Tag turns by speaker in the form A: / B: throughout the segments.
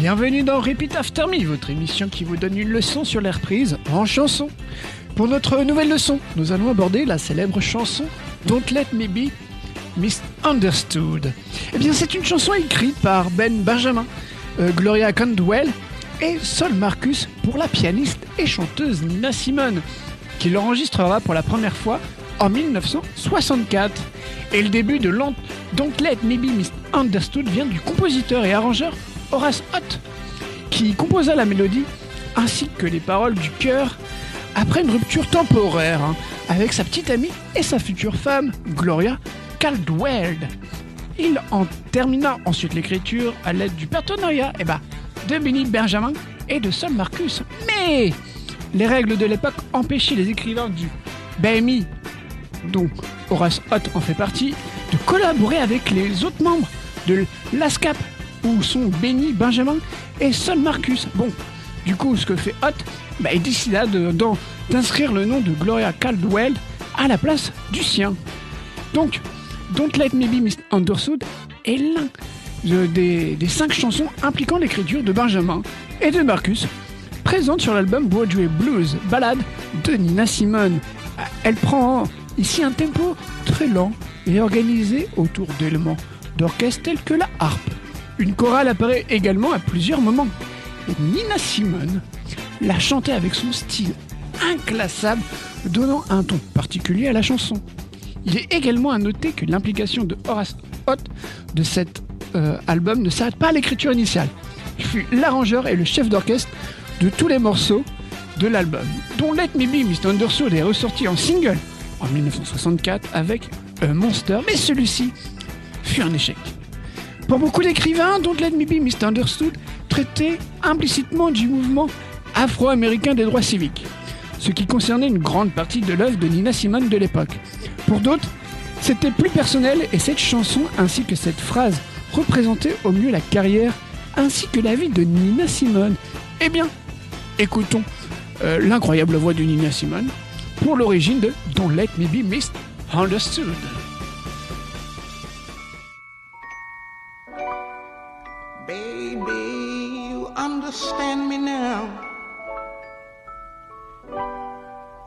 A: Bienvenue dans Repeat After Me, votre émission qui vous donne une leçon sur les reprises en chanson. Pour notre nouvelle leçon, nous allons aborder la célèbre chanson Don't Let Me Be Misunderstood. Eh bien, c'est une chanson écrite par Ben Benjamin, euh, Gloria Candwell et Sol Marcus pour la pianiste et chanteuse Nina Simone, qui l'enregistrera pour la première fois en 1964. Et le début de Don't Let Me Be Misunderstood vient du compositeur et arrangeur Horace Hutt, qui composa la mélodie ainsi que les paroles du chœur après une rupture temporaire hein, avec sa petite amie et sa future femme, Gloria Caldwell. Il en termina ensuite l'écriture à l'aide du partenariat eh ben, de Benny Benjamin et de Sol Marcus. Mais les règles de l'époque empêchaient les écrivains du BMI, dont Horace Hutt en fait partie, de collaborer avec les autres membres de l'ASCAP où sont Benny, Benjamin et Sol Marcus. Bon, du coup, ce que fait Hot, bah, il décida d'inscrire le nom de Gloria Caldwell à la place du sien. Donc, Don't Let Me Be Misunderstood est l'un des, des, cinq chansons impliquant l'écriture de Benjamin et de Marcus, présente sur l'album Broadway Blues, ballade de Nina Simone. Elle prend ici un tempo très lent et organisé autour d'éléments d'orchestre tels que la harpe, une chorale apparaît également à plusieurs moments. Et Nina Simone l'a chantait avec son style inclassable, donnant un ton particulier à la chanson. Il est également à noter que l'implication de Horace Hott de cet euh, album ne s'arrête pas à l'écriture initiale. Il fut l'arrangeur et le chef d'orchestre de tous les morceaux de l'album, dont Let Me Be Misunderstood est ressorti en single en 1964 avec un Monster, mais celui-ci fut un échec. Pour beaucoup d'écrivains, Don't Let Me Be Misunderstood traitait implicitement du mouvement afro-américain des droits civiques, ce qui concernait une grande partie de l'œuvre de Nina Simone de l'époque. Pour d'autres, c'était plus personnel et cette chanson ainsi que cette phrase représentaient au mieux la carrière ainsi que la vie de Nina Simone. Eh bien, écoutons euh, l'incroyable voix de Nina Simone pour l'origine de Don't Let Me Be Misunderstood.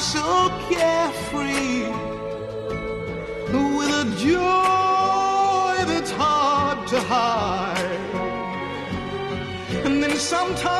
B: so carefree with a joy that's hard to hide. And then sometimes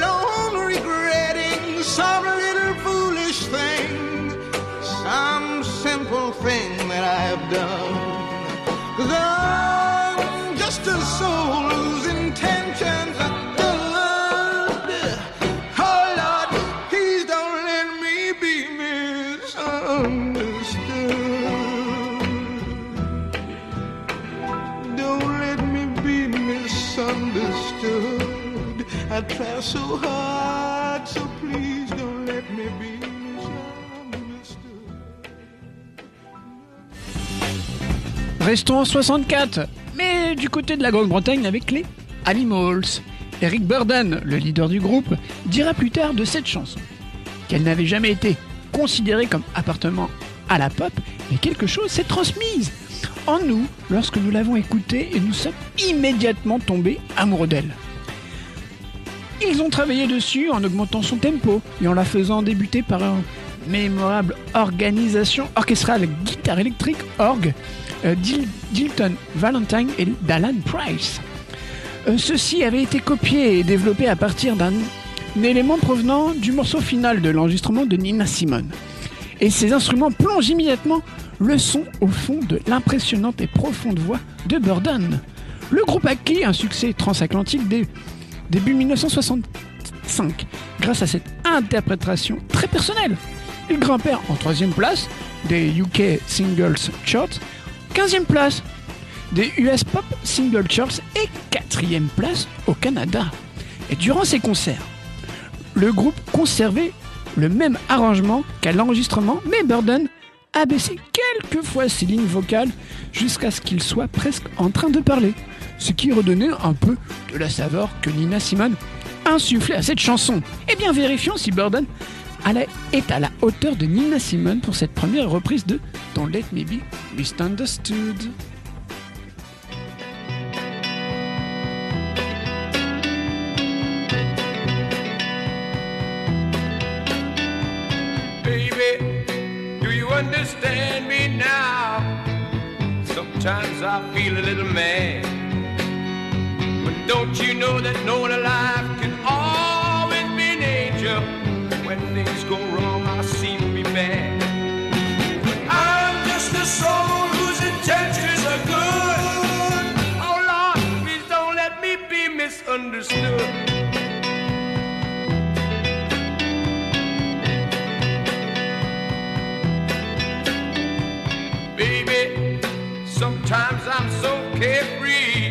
C: so hard, so please don't let.
A: Restons en 64, mais du côté de la Grande-Bretagne avec les Animals. Eric Burden, le leader du groupe, dira plus tard de cette chanson qu'elle n'avait jamais été considérée comme appartenant à la pop, mais quelque chose s'est transmise en nous lorsque nous l'avons écoutée et nous sommes immédiatement tombés amoureux d'elle. Ils ont travaillé dessus en augmentant son tempo et en la faisant débuter par une mémorable organisation orchestrale guitare électrique orgue euh, d'Il- d'Hilton Valentine et d'Alan Price. Euh, ceci avait été copié et développé à partir d'un un élément provenant du morceau final de l'enregistrement de Nina Simone. Et ces instruments plongent immédiatement le son au fond de l'impressionnante et profonde voix de Burden. Le groupe acquis un succès transatlantique dès début 1965 grâce à cette interprétation très personnelle. Ils grimpèrent en troisième place des UK Singles Charts, 15e place des US Pop Single Charts et quatrième place au Canada. Et durant ces concerts, le groupe conservait le même arrangement qu'à l'enregistrement, mais Burden a baissé quelques fois ses lignes vocales jusqu'à ce qu'il soit presque en train de parler, ce qui redonnait un peu de la saveur que Nina Simone insufflait à cette chanson. Eh bien, vérifions si Burden est à la hauteur de Nina Simone pour cette première reprise de Don't Let Me Be Misunderstood.
D: Understand me now? Sometimes I feel a little mad. Don't you know that no one alive can always be an angel? When things go wrong, I seem to be bad. I'm just a soul whose intentions are good. Oh Lord, please don't let me be misunderstood. Baby, sometimes I'm so carefree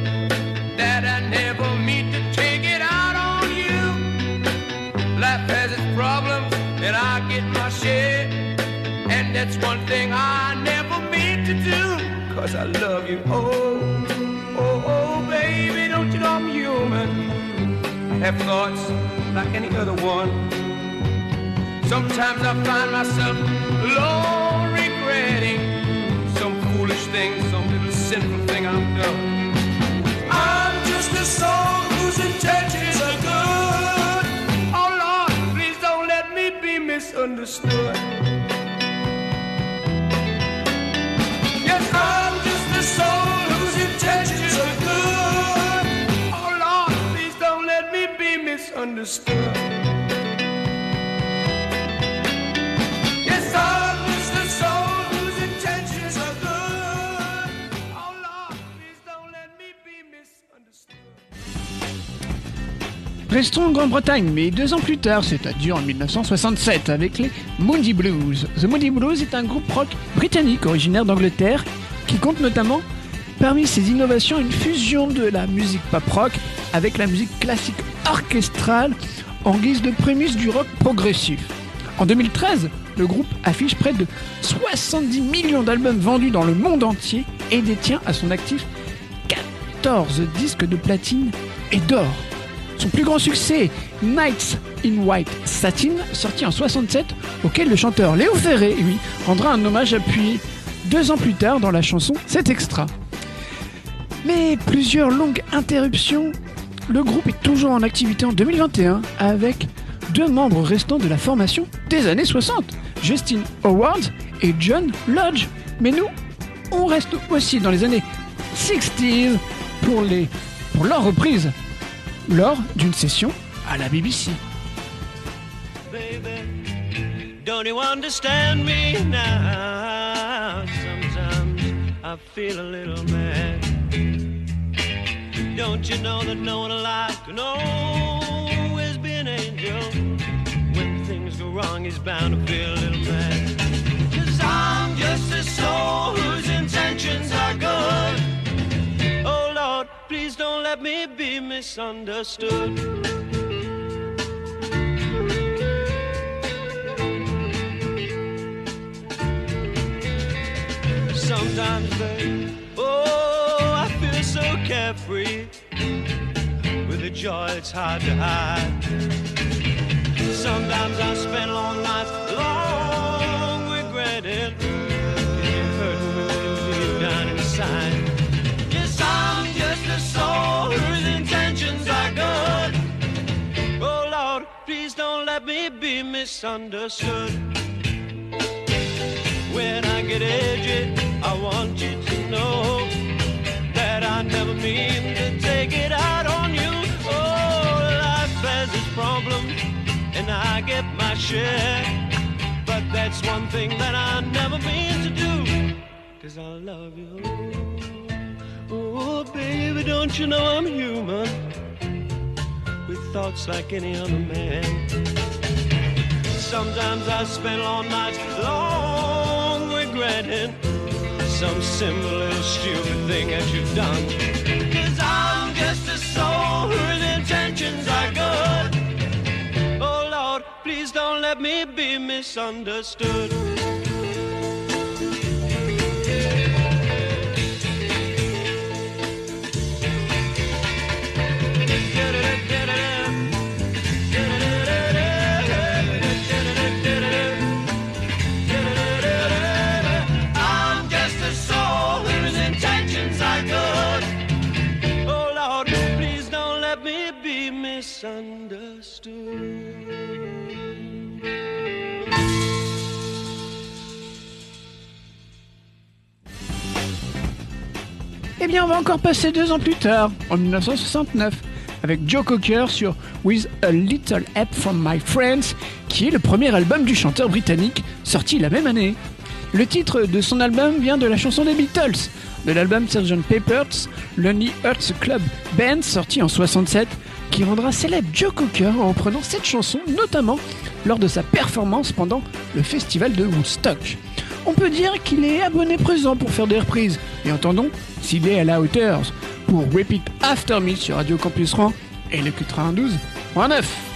D: and I get my share. And that's one thing I never mean to do, cause I love you. Oh, oh, oh, baby, don't you know I'm human? I have thoughts like any other one. Sometimes I find myself alone regretting some foolish thing, some little sinful thing I've done. I'm just a soul whose intentions misunderstood. Yes, I'm just a soul whose intentions are good. Oh Lord, please don't let me be misunderstood.
A: Restons en Grande-Bretagne, mais deux ans plus tard, c'est-à-dire en 1967, avec les Moody Blues. The Moody Blues est un groupe rock britannique originaire d'Angleterre qui compte notamment parmi ses innovations une fusion de la musique pop rock avec la musique classique orchestrale en guise de prémisse du rock progressif. En 2013, le groupe affiche près de 70 millions d'albums vendus dans le monde entier et détient à son actif 14 disques de platine et d'or. Son plus grand succès, Nights in White Satin, sorti en 67, auquel le chanteur Léo Ferré, lui, rendra un hommage appuyé deux ans plus tard dans la chanson Cet Extra. Mais plusieurs longues interruptions, le groupe est toujours en activité en 2021 avec deux membres restants de la formation des années 60, Justin Howard et John Lodge. Mais nous, on reste aussi dans les années 60 pour, les, pour leur reprise lors d'une session à la BBC.
E: baby. Don't you understand me now? Sometimes I feel a little mad. Don't you know that no one alive can always be an angel? When things go wrong, he's bound to feel a little mad. Cause I'm just a soul whose intentions are good. Lord, please don't let me be misunderstood. sometimes, babe. Oh, I feel so carefree with a joy it's hard to hide. Sometimes I spend long nights misunderstood. When I get edgy, I want you to know that I never mean to take it out on you. Oh, life has its problems, and I get my share. But that's one thing that I never mean to do, cause I love you. Oh, baby, don't you know I'm human? With thoughts like any other man. Sometimes I spend long nights long regretting some simple little stupid thing that you've done. Cause I'm just a soul whose intentions are good. Oh Lord, please don't let me be misunderstood.
A: Eh bien, on va encore passer deux ans plus tard, en 1969, avec Joe Cocker sur With a Little Help from My Friends, qui est le premier album du chanteur britannique sorti la même année. Le titre de son album vient de la chanson des Beatles, de l'album Sgt. Pepper's Lonely Hearts Club Band sorti en 67, qui rendra célèbre Joe Cocker en reprenant cette chanson, notamment lors de sa performance pendant le festival de Woodstock. On peut dire qu'il est abonné présent pour faire des reprises, et entendons s'il est à la hauteur pour Repeat After Me sur Radio Campus Rouen et le Q92.9.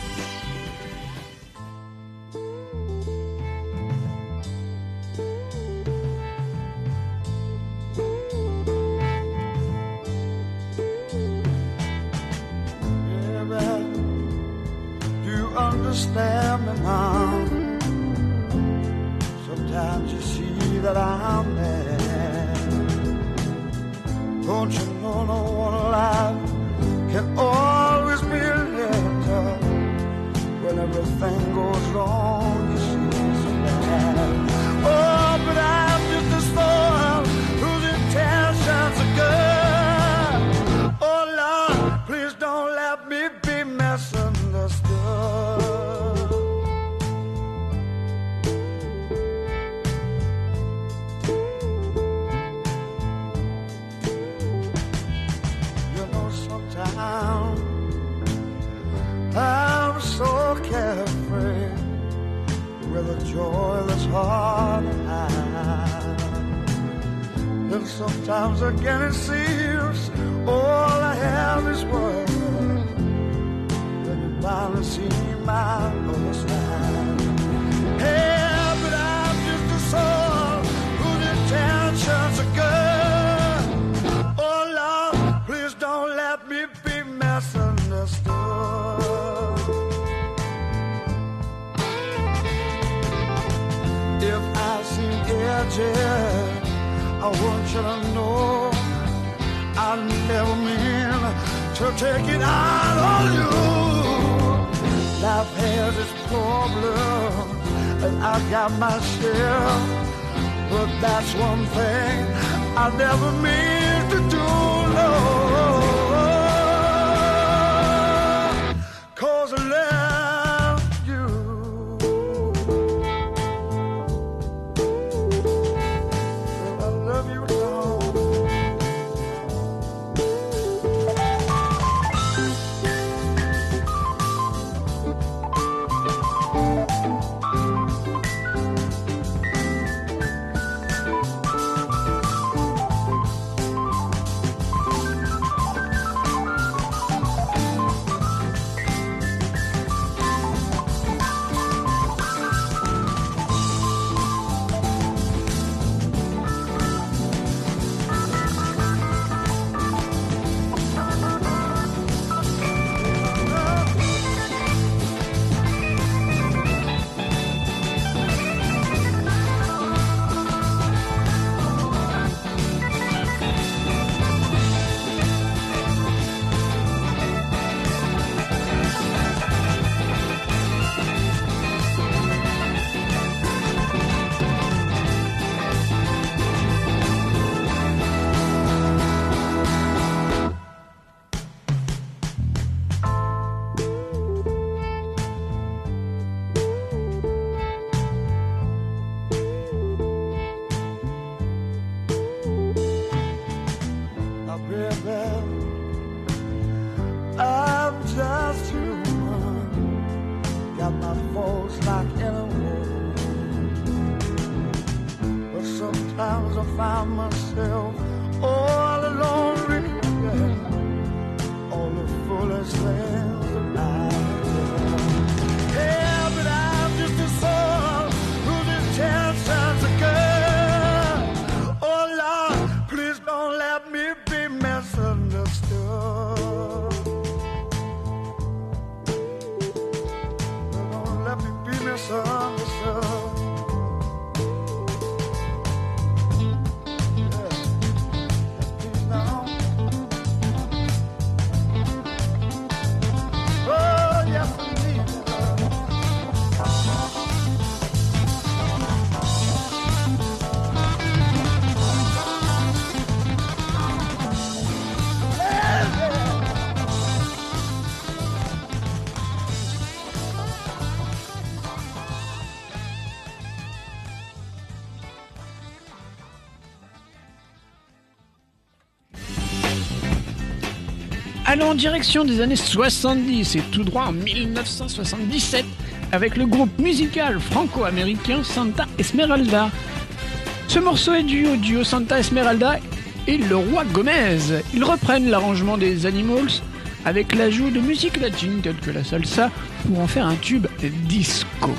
C: you finally see my other side. Hey, but I'm just a soul whose intentions are good. Oh Lord, please don't let me be misunderstood. If I seem edgy, I want you to know
F: I never mean to take it out on you. Life has its problems, and I've got my share. But that's one thing I never mean to do, no.
A: En direction des années 70 et tout droit en 1977 avec le groupe musical franco-américain Santa Esmeralda. Ce morceau est dû au duo Santa Esmeralda et le roi Gomez. Ils reprennent l'arrangement des Animals avec l'ajout de musique latine telle que la salsa pour en faire un tube disco.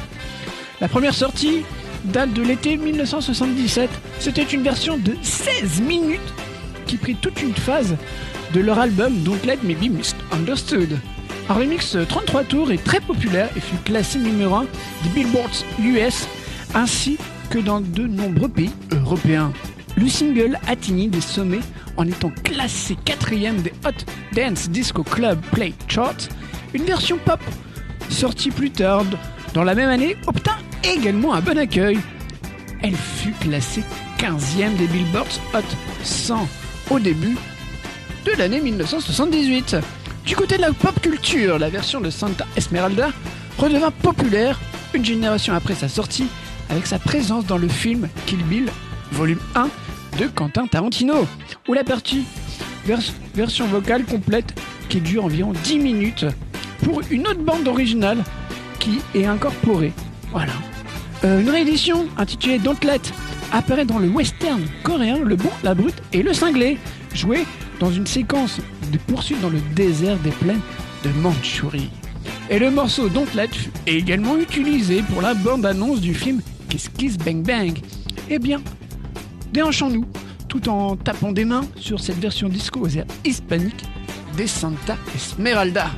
A: La première sortie date de l'été 1977. C'était une version de 16 minutes qui prit toute une phase de leur album Don't Let Me Be Misunderstood. Un remix 33 tours est très populaire et fut classé numéro 1 des Billboards US ainsi que dans de nombreux pays européens. Le single atteignit des sommets en étant classé quatrième des Hot Dance Disco Club Play Charts. Une version pop sortie plus tard dans la même année obtint également un bon accueil. Elle fut classée 15e des Billboards Hot 100 au début de l'année 1978. Du côté de la pop culture, la version de Santa Esmeralda redevint populaire une génération après sa sortie avec sa présence dans le film Kill Bill volume 1 de Quentin Tarantino, où la partie vers- version vocale complète qui dure environ 10 minutes pour une autre bande originale qui est incorporée. Voilà. Euh, une réédition intitulée Don't Let apparaît dans le western coréen Le Bon, la Brute et le Cinglé, joué dans une séquence de poursuite dans le désert des plaines de Mandchourie. Et le morceau Don't Let fut également utilisé pour la bande-annonce du film Kiss Kiss Bang Bang. Eh bien, déhanchons-nous tout en tapant des mains sur cette version disco aux airs hispaniques des Santa Esmeralda.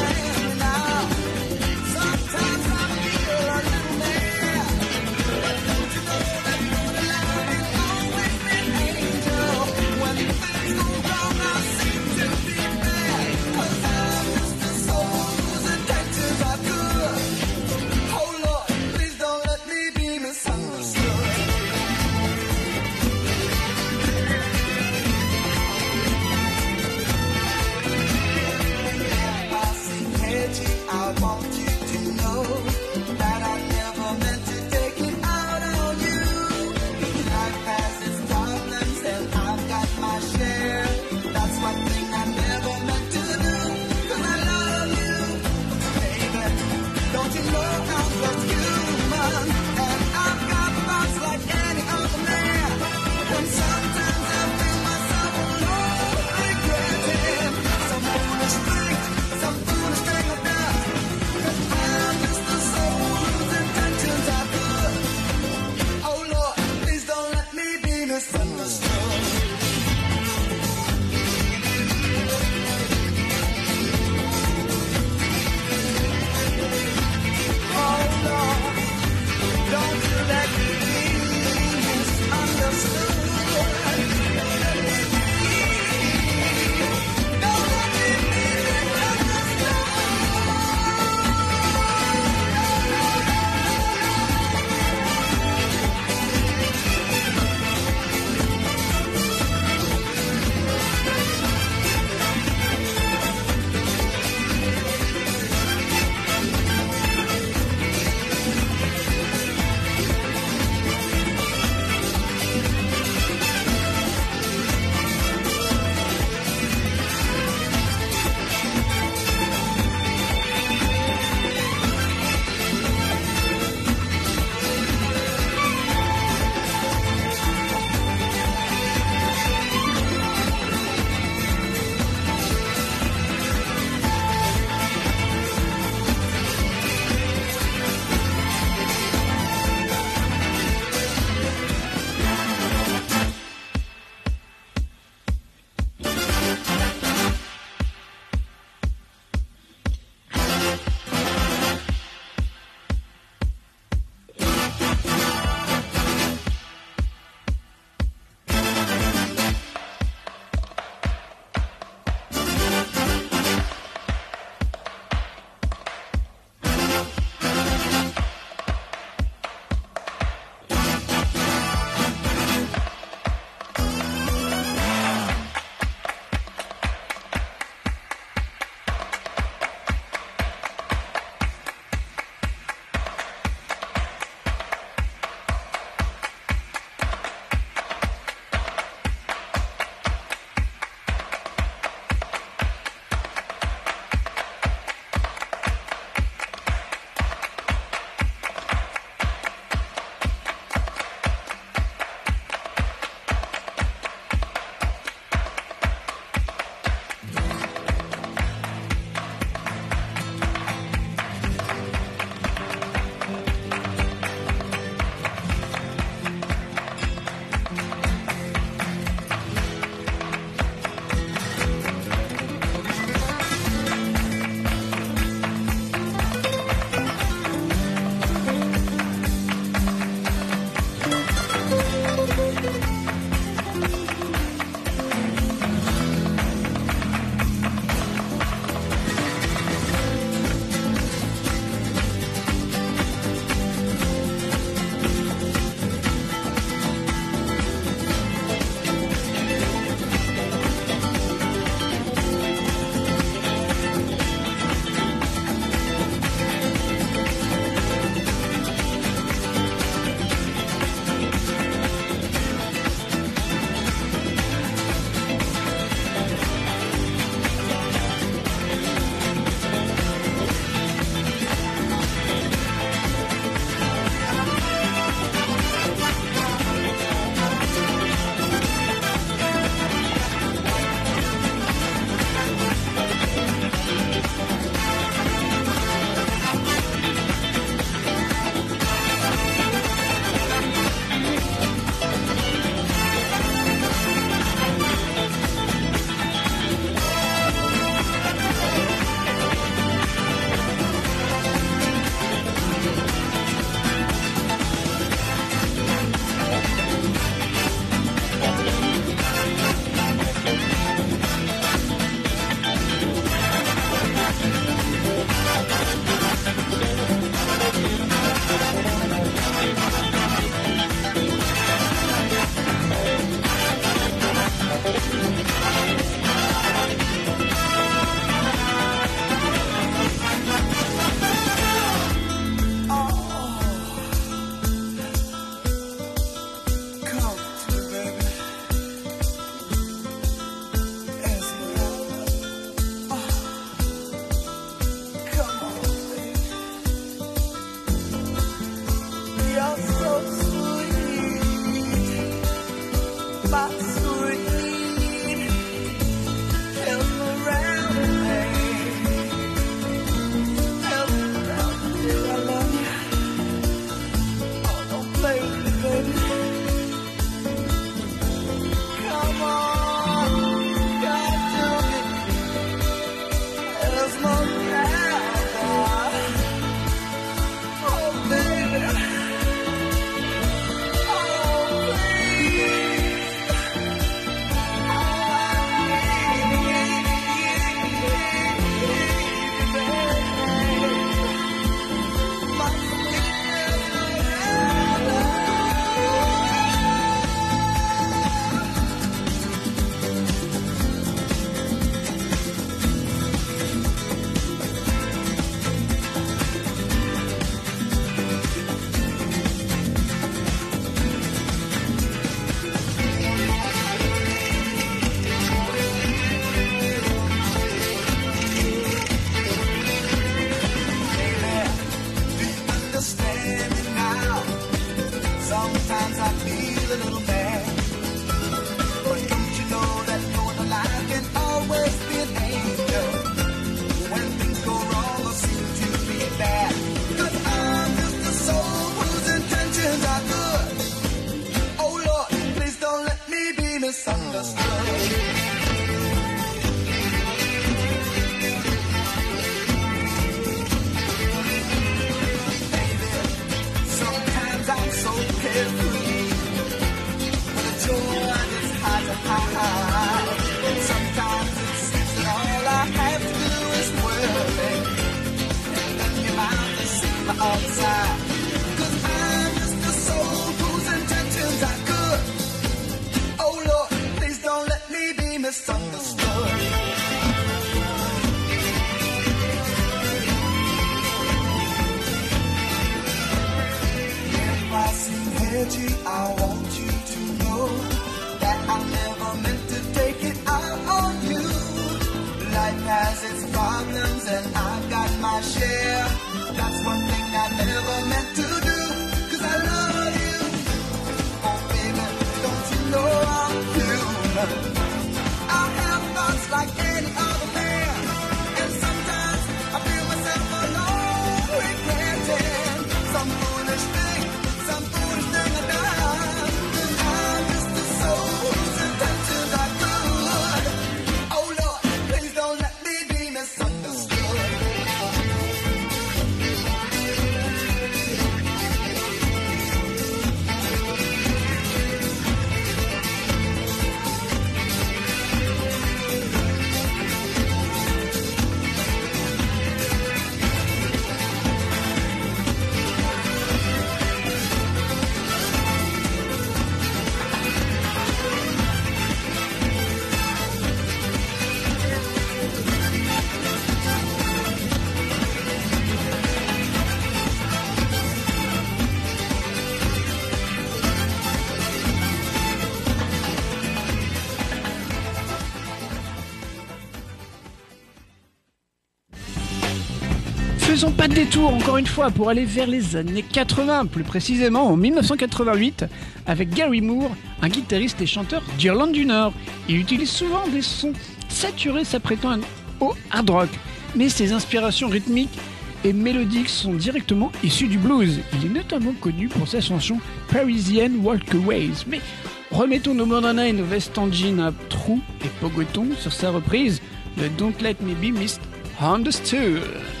A: Faisons pas de détour encore une fois pour aller vers les années 80, plus précisément en 1988, avec Gary Moore, un guitariste et chanteur d'Irlande du Nord. Il utilise souvent des sons saturés s'apprêtant au hard rock, mais ses inspirations rythmiques et mélodiques sont directement issues du blues. Il est notamment connu pour sa chanson Parisian Walkaways. Mais remettons nos bandanas et nos vestes en jean à trous et pogotons sur sa reprise de Don't Let Me Be Misunderstood.
G: Baby,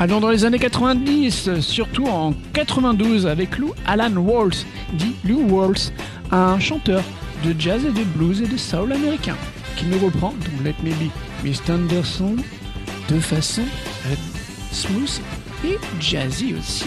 A: Allons dans les années 90, surtout en 92 avec Lou Alan Walls, dit Lou Walls, un chanteur de jazz et de blues et de soul américain, qui nous reprend dans Let Me Be Miss Anderson de façon euh, smooth et jazzy aussi.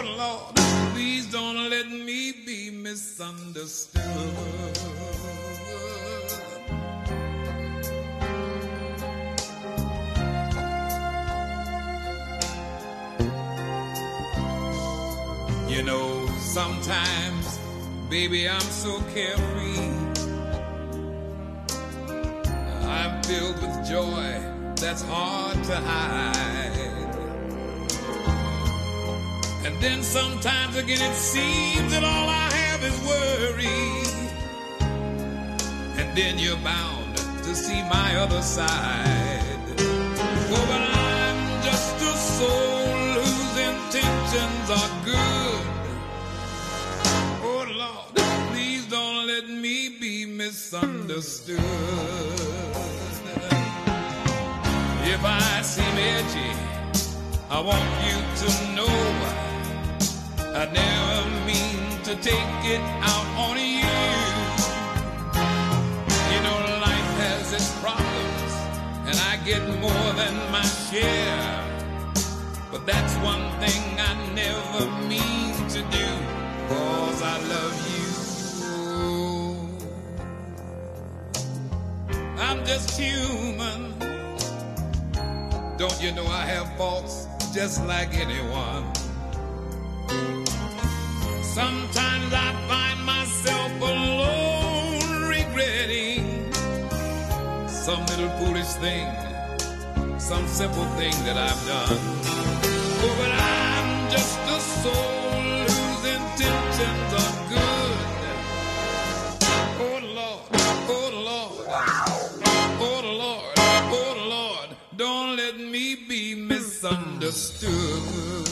C: Oh Lord, please don't let me be misunderstood. You know, sometimes, baby, I'm so carefree. I'm filled with joy that's hard to hide. And then sometimes again it seems that all I have is worry. And then you're bound to see my other side. Oh, but I'm just a soul whose intentions are good. Oh Lord, please don't let me be misunderstood. If I seem edgy, I want you to know I never mean to take it out on you. You know, life has its problems, and I get more than my share. But that's one thing I never mean to do, cause I love you. I'm just human. Don't you know I have faults just like anyone? Sometimes I find myself alone regretting some little foolish thing, some simple thing that I've done. Oh, but I'm just a soul whose intentions are good. Oh Lord, oh Lord, oh Lord, oh Lord, don't let me be misunderstood.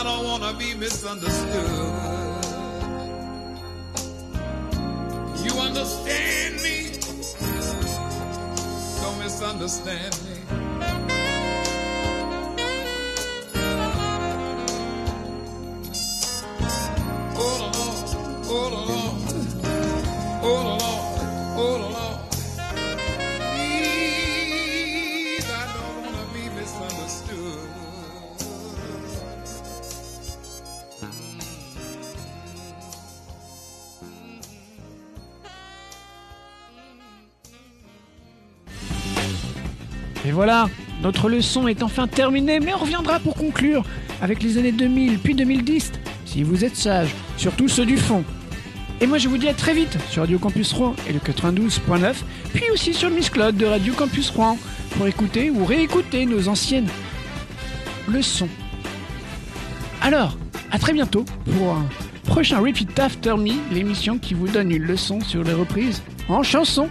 C: I don't want to be misunderstood. You understand me? Don't misunderstand me.
A: Et voilà, notre leçon est enfin terminée, mais on reviendra pour conclure avec les années 2000 puis 2010, si vous êtes sages, surtout ceux du fond. Et moi je vous dis à très vite sur Radio Campus Rouen et le 92.9, puis aussi sur le Miss Claude de Radio Campus Rouen, pour écouter ou réécouter nos anciennes leçons. Alors, à très bientôt pour un prochain Repeat After Me, l'émission qui vous donne une leçon sur les reprises en chanson.